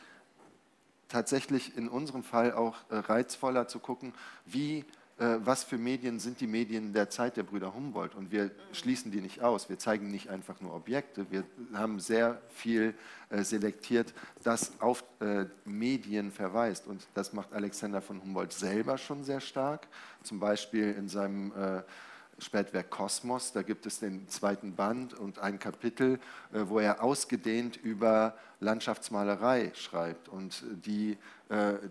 tatsächlich in unserem Fall auch äh, reizvoller zu gucken, wie äh, was für Medien sind die Medien der Zeit der Brüder Humboldt. Und wir schließen die nicht aus. Wir zeigen nicht einfach nur Objekte. Wir haben sehr viel äh, selektiert, das auf äh, Medien verweist. Und das macht Alexander von Humboldt selber schon sehr stark. Zum Beispiel in seinem Spätwerk Kosmos, da gibt es den zweiten Band und ein Kapitel, wo er ausgedehnt über Landschaftsmalerei schreibt und die,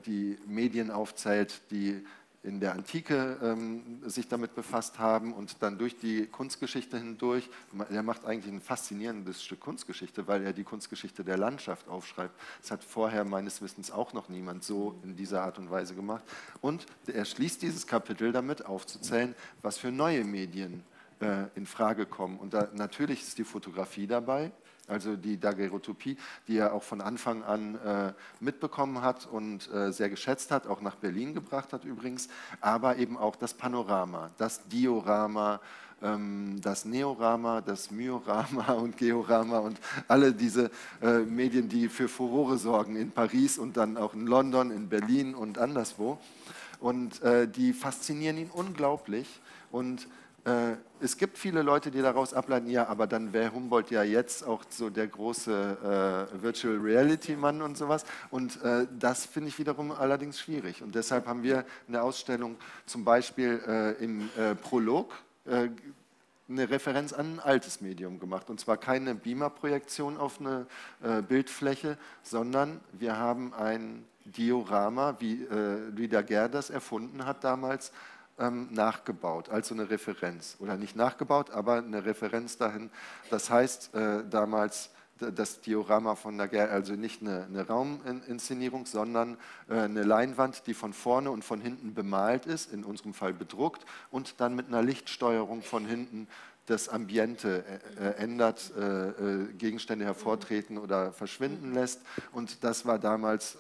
die Medien aufzählt, die in der Antike ähm, sich damit befasst haben und dann durch die Kunstgeschichte hindurch. Er macht eigentlich ein faszinierendes Stück Kunstgeschichte, weil er die Kunstgeschichte der Landschaft aufschreibt. Das hat vorher meines Wissens auch noch niemand so in dieser Art und Weise gemacht. Und er schließt dieses Kapitel damit aufzuzählen, was für neue Medien äh, in Frage kommen. Und da, natürlich ist die Fotografie dabei, also die Daguerreotypie, die er auch von Anfang an äh, mitbekommen hat und äh, sehr geschätzt hat, auch nach Berlin gebracht hat übrigens, aber eben auch das Panorama, das Diorama, ähm, das Neorama, das Myorama und Georama und alle diese äh, Medien, die für Furore sorgen in Paris und dann auch in London, in Berlin und anderswo. Und äh, die faszinieren ihn unglaublich und äh, es gibt viele Leute, die daraus ableiten, ja, aber dann wäre Humboldt ja jetzt auch so der große äh, Virtual Reality Mann und sowas. Und äh, das finde ich wiederum allerdings schwierig. Und deshalb haben wir eine Ausstellung zum Beispiel äh, im äh, Prolog äh, eine Referenz an ein altes Medium gemacht. Und zwar keine Beamer-Projektion auf eine Bildfläche, sondern wir haben ein Diorama, wie äh, Louis Daguerre das erfunden hat damals, ähm, nachgebaut, also eine Referenz. Oder nicht nachgebaut, aber eine Referenz dahin. Das heißt äh, damals das Diorama von Naguère, also nicht eine, eine Rauminszenierung, sondern äh, eine Leinwand, die von vorne und von hinten bemalt ist, in unserem Fall bedruckt, und dann mit einer Lichtsteuerung von hinten das Ambiente äh, äh ändert, äh, äh, Gegenstände hervortreten oder verschwinden lässt. Und das war damals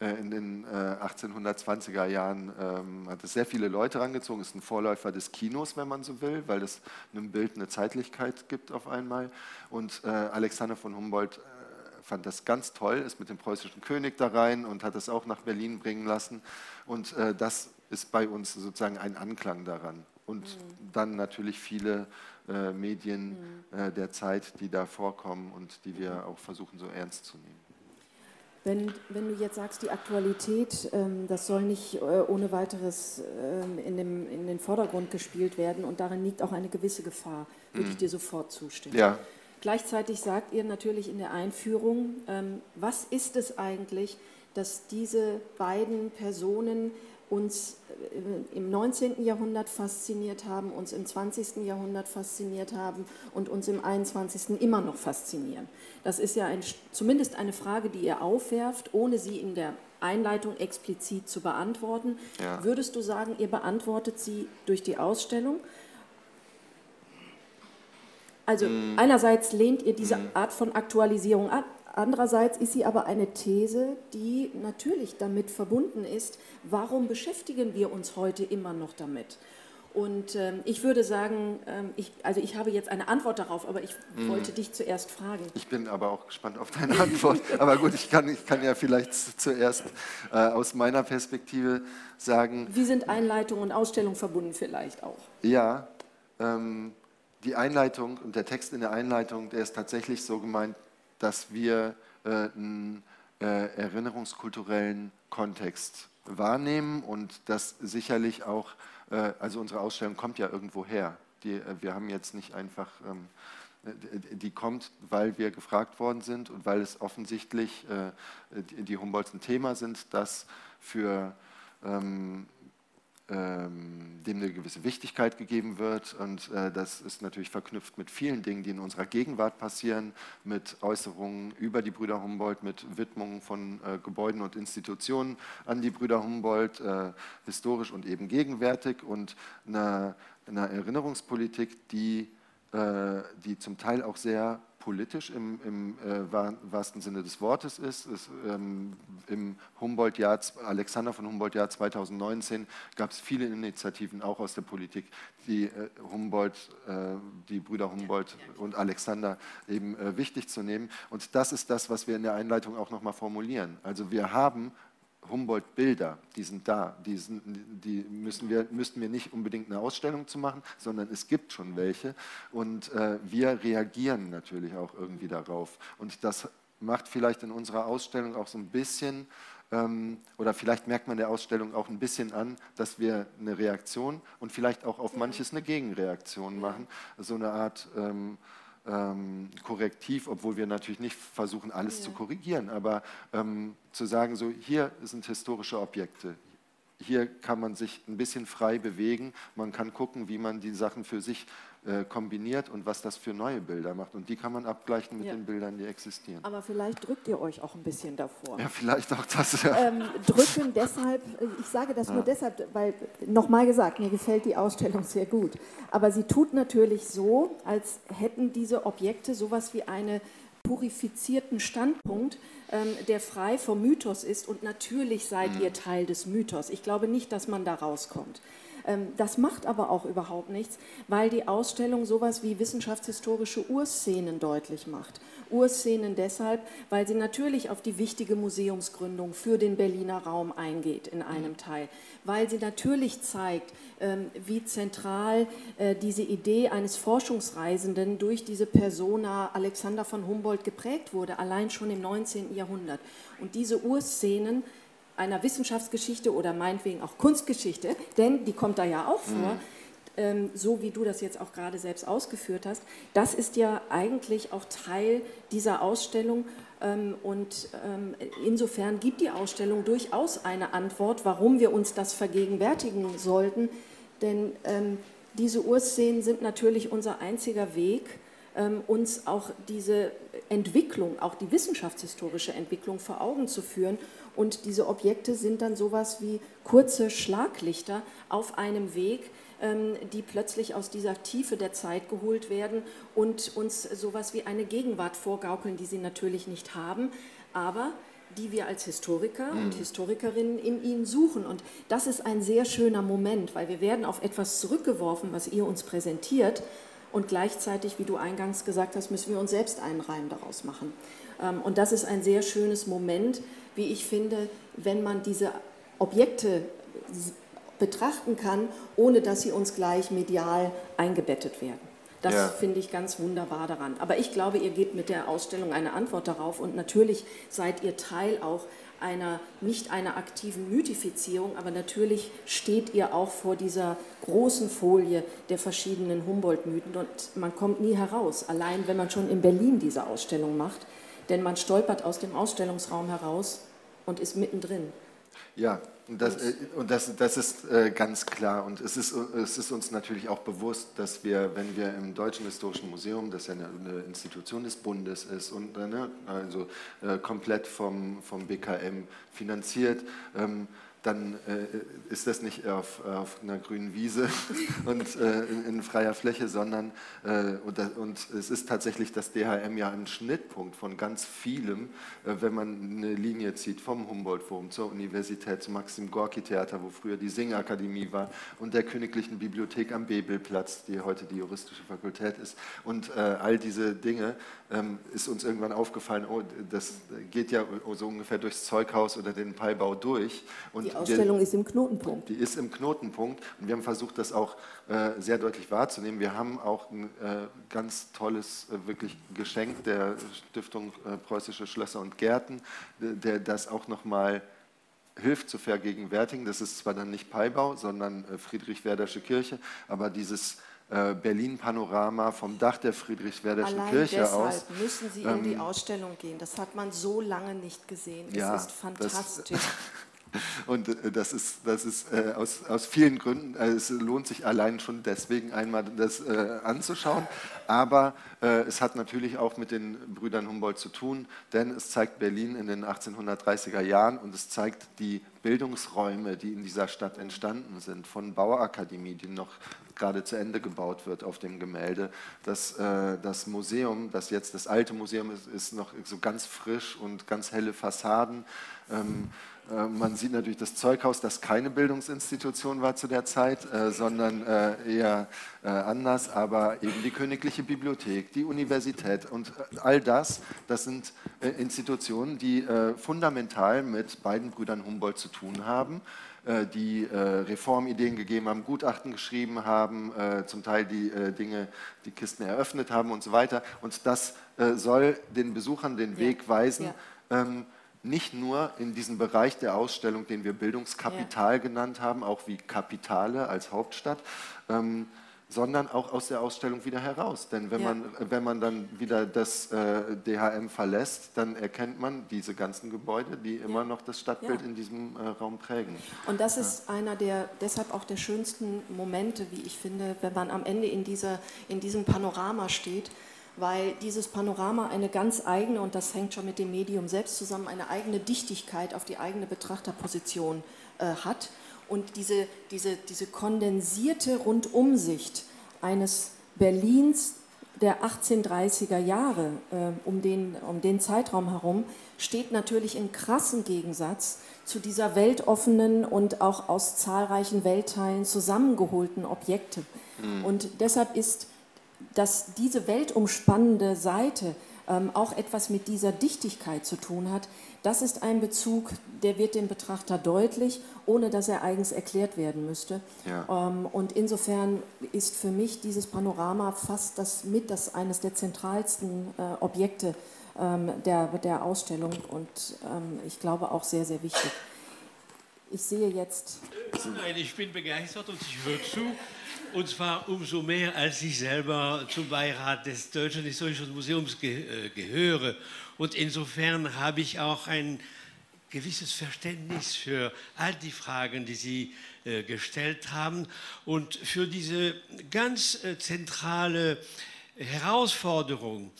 in den 1820er äh, Jahren ähm, hat es sehr viele Leute rangezogen, ist ein Vorläufer des Kinos, wenn man so will, weil es einem Bild eine Zeitlichkeit gibt auf einmal. Und äh, Alexander von Humboldt fand das ganz toll, ist mit dem preußischen König da rein und hat es auch nach Berlin bringen lassen. Und das ist bei uns sozusagen ein Anklang daran. Und mhm. dann natürlich viele äh, Medien mhm. äh, der Zeit, die da vorkommen und die wir mhm. auch versuchen so ernst zu nehmen. Wenn, wenn du jetzt sagst, die Aktualität, ähm, das soll nicht äh, ohne weiteres ähm, in, dem, in den Vordergrund gespielt werden und darin liegt auch eine gewisse Gefahr, würde mhm. ich dir sofort zustimmen. Ja. Gleichzeitig sagt ihr natürlich in der Einführung, ähm, was ist es eigentlich, dass diese beiden Personen uns äh, im 19. Jahrhundert fasziniert haben, uns im 20. Jahrhundert fasziniert haben und uns im 21. immer noch faszinieren. Das ist ja ein, zumindest eine Frage, die ihr aufwerft, ohne sie in der Einleitung explizit zu beantworten. Ja. Würdest du sagen, ihr beantwortet sie durch die Ausstellung? Also mm. einerseits lehnt ihr diese mm. Art von Aktualisierung ab, Andererseits ist sie aber eine These, die natürlich damit verbunden ist, warum beschäftigen wir uns heute immer noch damit? Und ähm, ich würde sagen, ähm, ich, also ich habe jetzt eine Antwort darauf, aber ich mhm. wollte dich zuerst fragen. Ich bin aber auch gespannt auf deine Antwort. aber gut, ich kann, ich kann ja vielleicht zuerst äh, aus meiner Perspektive sagen. Wie sind Einleitung und Ausstellung verbunden vielleicht auch? Ja, ähm, die Einleitung und der Text in der Einleitung, der ist tatsächlich so gemeint, dass wir äh, einen äh, erinnerungskulturellen Kontext wahrnehmen und das sicherlich auch, äh, also unsere Ausstellung kommt ja irgendwo her. Die, wir haben jetzt nicht einfach, ähm, die kommt, weil wir gefragt worden sind und weil es offensichtlich die, Humboldts ein Thema sind, das für ähm, dem eine gewisse Wichtigkeit gegeben wird. Und äh, das ist natürlich verknüpft mit vielen Dingen, die in unserer Gegenwart passieren, mit Äußerungen über die Brüder Humboldt, mit Widmungen von äh, Gebäuden und Institutionen an die Brüder Humboldt, äh, historisch und eben gegenwärtig und einer, einer Erinnerungspolitik, die, die zum Teil auch sehr politisch im, im äh, wahrsten Sinne des Wortes ist. Es, ähm, Im Humboldt-Jahr, Alexander von Humboldt-Jahr 2019 gab es viele Initiativen auch aus der Politik, die äh, Humboldt, äh, die Brüder Humboldt und Alexander eben äh, wichtig zu nehmen. Und das ist das, was wir in der Einleitung auch nochmal formulieren. Also wir haben Humboldt-Bilder, die sind da. Die, sind, die müssen wir, müssten wir nicht unbedingt eine Ausstellung zu machen, sondern es gibt schon welche. Und äh, wir reagieren natürlich auch irgendwie darauf. Und das macht vielleicht in unserer Ausstellung auch so ein bisschen, ähm, oder vielleicht merkt man der Ausstellung auch ein bisschen an, dass wir eine Reaktion und vielleicht auch auf manches eine Gegenreaktion machen. So eine Art... Ähm, ähm, Korrektiv, obwohl wir natürlich nicht versuchen, alles ja. zu korrigieren, aber ähm, zu sagen, so hier sind historische Objekte, hier kann man sich ein bisschen frei bewegen, man kann gucken, wie man die Sachen für sich äh, kombiniert und was das für neue Bilder macht. Und die kann man abgleichen mit ja. den Bildern, die existieren. Aber vielleicht drückt ihr euch auch ein bisschen davor. Ja, vielleicht auch das. Ja. Ähm, drücken deshalb, äh, ich sage das ja. nur deshalb, weil, nochmal gesagt, mir gefällt die Ausstellung sehr gut. Aber sie tut natürlich so, als hätten diese Objekte sowas wie einen purifizierten Standpunkt, ähm, der frei vom Mythos ist. Und natürlich seid mhm. ihr Teil des Mythos. Ich glaube nicht, dass man da rauskommt. Ähm, das macht aber auch überhaupt nichts, weil die Ausstellung sowas wie wissenschaftshistorische Urszenen deutlich macht. Urszenen deshalb, weil sie natürlich auf die wichtige Museumsgründung für den Berliner Raum eingeht in einem Teil, weil sie natürlich zeigt, ähm, wie zentral äh, diese Idee eines Forschungsreisenden durch diese Persona Alexander von Humboldt geprägt wurde, allein schon im 19. Jahrhundert. Und diese Urszenen einer Wissenschaftsgeschichte oder meinetwegen auch Kunstgeschichte, denn die kommt da ja auch vor, mhm. ähm, so wie du das jetzt auch gerade selbst ausgeführt hast, das ist ja eigentlich auch Teil dieser Ausstellung. Ähm, und ähm, insofern gibt die Ausstellung durchaus eine Antwort, warum wir uns das vergegenwärtigen sollten. Denn ähm, diese Urszenen sind natürlich unser einziger Weg, uns auch diese Entwicklung, auch die wissenschaftshistorische Entwicklung vor Augen zu führen und diese Objekte sind dann sowas wie kurze Schlaglichter auf einem Weg, ähm, die plötzlich aus dieser Tiefe der Zeit geholt werden und uns sowas wie eine Gegenwart vorgaukeln, die sie natürlich nicht haben, aber die wir als Historiker und mhm. Historikerinnen in ihnen suchen. Und das ist ein sehr schöner Moment, weil wir werden auf etwas zurückgeworfen, was ihr uns präsentiert. Und gleichzeitig, wie du eingangs gesagt hast, müssen wir uns selbst einen Reim daraus machen. Ähm, und das ist ein sehr schönes Moment, wie ich finde, wenn man diese Objekte betrachten kann, ohne dass sie uns gleich medial eingebettet werden. Das ja. finde ich ganz wunderbar daran. Aber ich glaube, ihr gebt mit der Ausstellung eine Antwort darauf und natürlich seid ihr Teil auch einer, nicht einer aktiven Mythifizierung, aber natürlich steht ihr auch vor dieser großen Folie der verschiedenen Humboldt-Mythen und man kommt nie heraus, allein wenn man schon in Berlin diese Ausstellung macht denn man stolpert aus dem Ausstellungsraum heraus und ist mittendrin. Ja, und das, äh, und das, das ist äh, ganz klar. Und es ist, es ist uns natürlich auch bewusst, dass wir, wenn wir im Deutschen Historischen Museum, das ja eine, Institution des Bundes ist und äh, ne, also komplett vom, vom BKM finanziert, ähm, dann äh, ist das nicht auf, auf, einer grünen Wiese und äh, in, in, freier Fläche, sondern äh, und, und, es ist tatsächlich das DHM ja ein Schnittpunkt von ganz vielem, äh, wenn man eine Linie zieht vom Humboldt-Forum zur Universität, zum Maxim Gorki-Theater, wo früher die Singakademie war und der Königlichen Bibliothek am Bebelplatz, die heute die juristische Fakultät ist und äh, all diese Dinge ähm, ist uns irgendwann aufgefallen, oh, das geht ja so ungefähr durchs Zeughaus oder den Peibau durch. Und die Ausstellung wir, ist im Knotenpunkt. Die ist im Knotenpunkt und wir haben versucht, das auch äh, sehr deutlich wahrzunehmen. Wir haben auch ein äh, ganz tolles äh, wirklich Geschenk der Stiftung äh, Preußische Schlösser und Gärten, der das auch nochmal hilft zu vergegenwärtigen. Das ist zwar dann nicht Peibau, sondern äh, Friedrichwerdersche Kirche, aber dieses äh, Berlin-Panorama vom Dach der Friedrichswerderschen Allein Kirche deshalb aus. müssen Sie in die ähm, Ausstellung gehen. Das hat man so lange nicht gesehen. Es ja, ist fantastisch. Und äh, das ist, das ist äh, aus, aus vielen Gründen, äh, es lohnt sich allein schon deswegen einmal das anzuschauen. Aber es hat natürlich auch mit den Brüdern Humboldt zu tun, denn es zeigt Berlin in den 1830er Jahren und es zeigt die Bildungsräume, die in dieser Stadt entstanden sind, von Bauakademie, die noch gerade zu Ende gebaut wird auf dem Gemälde. Das, äh, das Museum, das jetzt das alte Museum ist, ist noch so ganz frisch und ganz helle Fassaden. Ähm, äh, man sieht natürlich das Zeughaus, das keine Bildungsinstitution war zu der Zeit, äh, sondern äh, eher anders, aber eben die Königliche Bibliothek, die Universität und all das, das sind Institutionen, die fundamental mit beiden Brüdern Humboldt zu tun haben die Reformideen gegeben haben, Gutachten geschrieben haben, zum Teil die Dinge, die Kisten eröffnet haben und so weiter. Und das soll den Besuchern den Weg weisen, ja. Ähm, nicht nur in diesem Bereich der Ausstellung, den wir Bildungskapital ja. genannt haben, auch wie Kapitale als Hauptstadt, ähm, sondern auch aus der Ausstellung wieder heraus. Denn wenn, ja. man, wenn man dann wieder das äh, DHM verlässt, dann erkennt man diese ganzen Gebäude, die immer noch das Stadtbild ja. in diesem äh, Raum prägen. Und das ist ja. einer der, deshalb auch der schönsten Momente, wie ich finde, wenn man am Ende in, dieser, in diesem Panorama steht weil dieses Panorama eine ganz eigene, und das hängt schon mit dem Medium selbst zusammen, eine eigene Dichtigkeit auf die eigene Betrachterposition äh, hat. Und diese, diese, diese kondensierte Rundumsicht eines Berlins der 1830er Jahre äh, um, den, um den Zeitraum herum steht natürlich in krassem Gegensatz zu dieser weltoffenen und auch aus zahlreichen Weltteilen zusammengeholten Objekte. Mhm. Und deshalb ist dass diese weltumspannende Seite ähm, auch etwas mit dieser Dichtigkeit zu tun hat, das ist ein Bezug, der wird dem Betrachter deutlich, ohne dass er eigens erklärt werden müsste. Ja. Ähm, und insofern ist für mich dieses Panorama fast das mit das eines der zentralsten äh, Objekte ähm, der, der Ausstellung und ähm, ich glaube auch sehr, sehr wichtig. Ich sehe jetzt. Nein, ich bin begeistert und ich höre zu. Und zwar umso mehr, als ich selber zum Beirat des Deutschen Historischen Museums ge äh, gehöre. Und insofern habe ich auch ein gewisses Verständnis für all die Fragen, die Sie äh, gestellt haben und für diese ganz äh, zentrale Herausforderung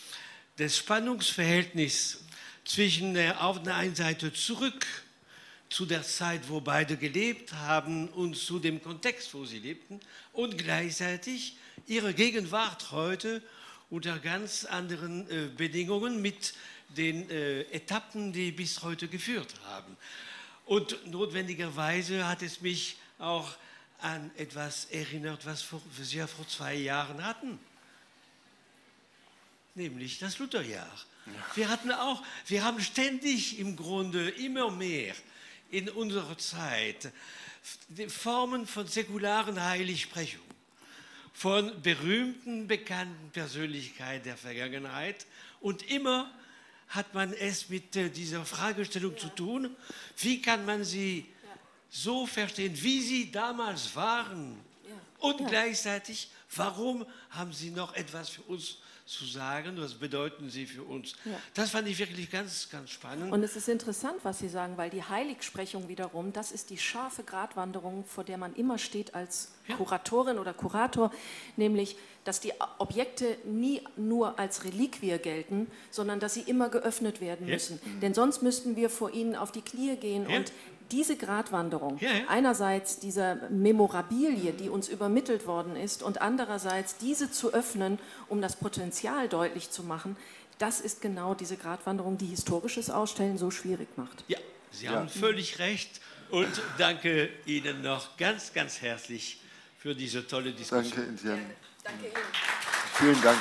des Spannungsverhältnisses zwischen der auf der einen Seite zurück zu der Zeit, wo beide gelebt haben und zu dem Kontext, wo sie lebten und gleichzeitig ihre Gegenwart heute unter ganz anderen äh, Bedingungen mit den äh, Etappen, die bis heute geführt haben. Und notwendigerweise hat es mich auch an etwas erinnert, was wir ja vor zwei Jahren hatten, nämlich das Lutherjahr. Ja. Wir hatten auch, wir haben ständig im Grunde immer mehr in unserer Zeit Formen von säkularen Heiligsprechung, von berühmten, bekannten Persönlichkeiten der Vergangenheit. Und immer hat man es mit äh, dieser Fragestellung ja. zu tun, wie kann man sie ja. so verstehen, wie sie damals waren. Ja. Und gleichzeitig, warum haben sie noch etwas für uns zu sagen, was bedeuten sie für uns. Ja. Das fand ich wirklich ganz, ganz spannend. Und es ist interessant, was Sie sagen, weil die Heiligsprechung wiederum, das ist die scharfe Gratwanderung, vor der man immer steht als ja. Kuratorin oder Kurator, nämlich, dass die Objekte nie nur als Reliquie gelten, sondern dass sie immer geöffnet werden müssen. Ja. Denn sonst müssten wir vor ihnen auf die Knie gehen und diese Gratwanderung, ja, ja. einerseits dieser Memorabilie, die uns übermittelt worden ist, und andererseits diese zu öffnen, um das Potenzial deutlich zu machen, das ist genau diese Gratwanderung, die historisches Ausstellen so schwierig macht. Ja, Sie haben völlig recht und danke Ihnen noch ganz, ganz herzlich für diese tolle Diskussion. Danke, Ihnen. Danke Ihnen. Vielen Dank.